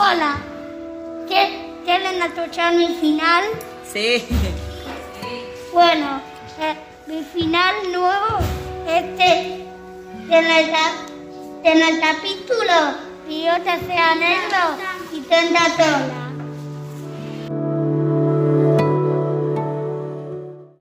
Hola. ¿Quieren escuchar mi final? Sí. Bueno, eh, mi final nuevo, este, en el, en el capítulo, y yo te sea negro y tenda tola.